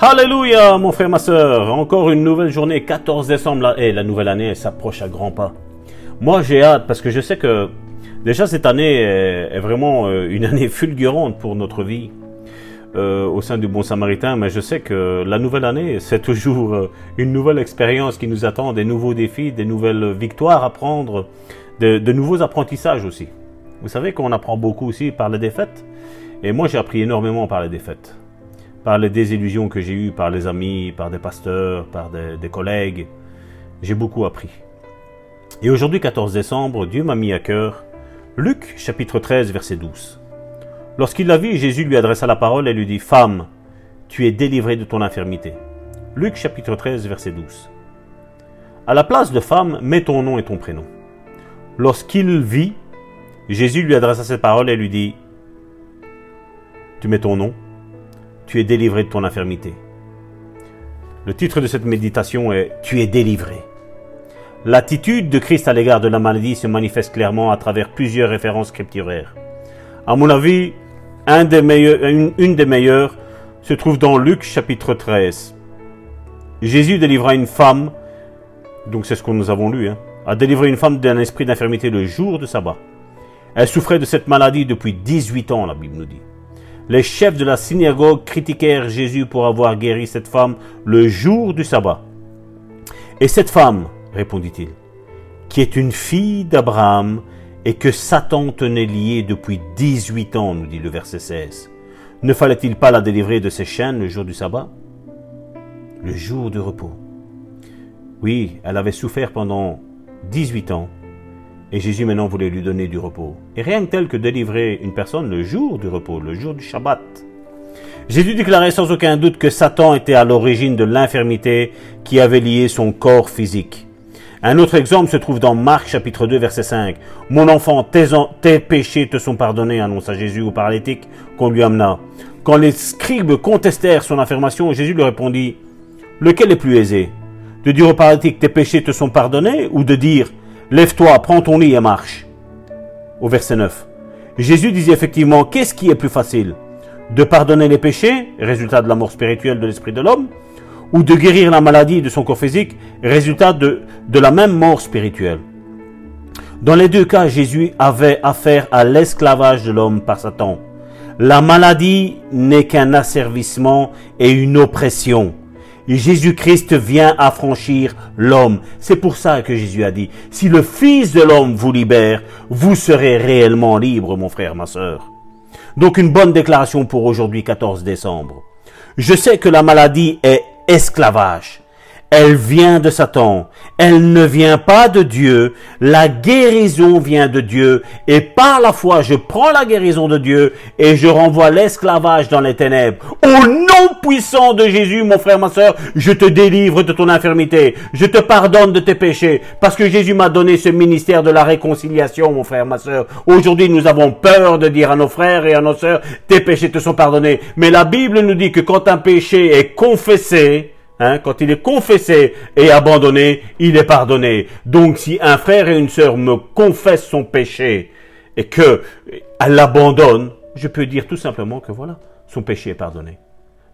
Alléluia, mon frère, ma soeur. Encore une nouvelle journée, 14 décembre. Et la nouvelle année, s'approche à grands pas. Moi, j'ai hâte parce que je sais que déjà cette année est, vraiment euh, une année fulgurante pour notre vie euh, au sein du Bon Samaritain. Mais je sais que la nouvelle année, c'est toujours euh, une nouvelle expérience qui nous attend, des nouveaux défis, des nouvelles victoires à prendre, de, de nouveaux apprentissages aussi. Vous savez qu'on apprend beaucoup aussi par les défaites. Et moi, j'ai appris énormément par les défaites par les désillusions que j'ai eues par les amis, par des pasteurs, par des, collègues. J'ai beaucoup appris. Et aujourd'hui, 14 décembre, Dieu m'a mis à cœur Luc chapitre 13, verset 12. Lorsqu'il la vit, Jésus lui adressa la parole et lui dit Femme, tu es délivrée de ton infirmité. Luc chapitre 13, verset 12. À la place de femme, mets ton nom et ton prénom. Lorsqu'il vit, Jésus lui adressa cette parole et lui dit Tu mets ton nom tu es délivré de ton infirmité. Le titre de cette méditation est Tu es délivré. L'attitude de Christ à l'égard de la maladie se manifeste clairement à travers plusieurs références scripturaires. À mon avis, une, des meilleures se trouve dans Luc chapitre 13. Jésus délivra une femme, donc c'est ce que nous avons lu, hein, a délivré une femme d'un esprit d'infirmité le jour de sabbat. Elle souffrait de cette maladie depuis 18 ans, la Bible nous dit. Les chefs de la synagogue critiquèrent Jésus pour avoir guéri cette femme le jour du sabbat. Et cette femme, répondit-il, qui est une fille d'Abraham et que Satan tenait liée depuis 18 ans, nous dit le verset 16, ne fallait-il pas la délivrer de ses chaînes le jour du sabbat? Le jour du repos. Oui, elle avait souffert pendant 18 ans et Jésus maintenant voulait lui donner du repos. Et rien que tel que délivrer une personne le jour du repos, le jour du Shabbat. Jésus déclarait sans aucun doute que Satan était à l'origine de l'infirmité qui avait lié son corps physique. Un autre exemple se trouve dans Marc chapitre 2 verset 5. Mon enfant, tes, péchés te sont pardonnés, annonça Jésus au paralytique qu'on lui amena. Quand les scribes contestèrent son affirmation, Jésus leur répondit, lequel est plus aisé? De dire au paralytique tes péchés te sont pardonnés ou de dire Lève-toi, prends ton lit et marche. Au verset 9. Jésus disait effectivement, qu'est-ce qui est plus facile? De pardonner les péchés, résultat de la mort spirituelle de l'esprit de l'homme, ou de guérir la maladie de son corps physique, résultat de, de la même mort spirituelle? Dans les deux cas, Jésus avait affaire à l'esclavage de l'homme par Satan. La maladie n'est qu'un asservissement et une oppression. Jésus-Christ vient affranchir l'homme. C'est pour ça que Jésus a dit, si le Fils de l'homme vous libère, vous serez réellement libre, mon frère, ma sœur. Donc une bonne déclaration pour aujourd'hui, 14 décembre. Je sais que la maladie est esclavage. Elle vient de Satan. Elle ne vient pas de Dieu. La guérison vient de Dieu. Et par la foi, je prends la guérison de Dieu et je renvoie l'esclavage dans les ténèbres. Au nom puissant de Jésus, mon frère, ma soeur, je te délivre de ton infirmité. Je te pardonne de tes péchés. Parce que Jésus m'a donné ce ministère de la réconciliation, mon frère, ma soeur. Aujourd'hui, nous avons peur de dire à nos frères et à nos sœurs, tes péchés te sont pardonnés. Mais la Bible nous dit que quand un péché est confessé, Hein, quand il est confessé et abandonné, il est pardonné. Donc si un frère et une sœur me confessent son péché et que elle l'abandonne, je peux dire tout simplement que voilà, son péché est pardonné.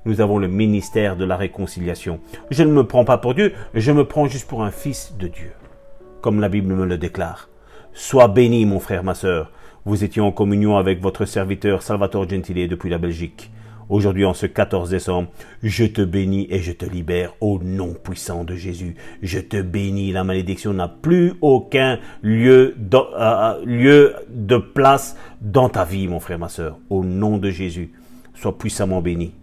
Nous avons le ministère de la réconciliation. Je ne me prends pas pour Dieu, je me prends juste pour un fils de Dieu, comme la Bible me le déclare. Sois béni, mon frère, ma sœur. Vous étiez en communion avec votre serviteur Salvatore Gentile depuis la Belgique. Aujourd'hui, en ce 14 décembre, je te bénis et je te libère au nom puissant de Jésus. Je te bénis. La malédiction n'a plus aucun lieu de, euh, euh, de place dans ta vie, mon frère, ma soeur. Au nom de Jésus, sois puissamment béni.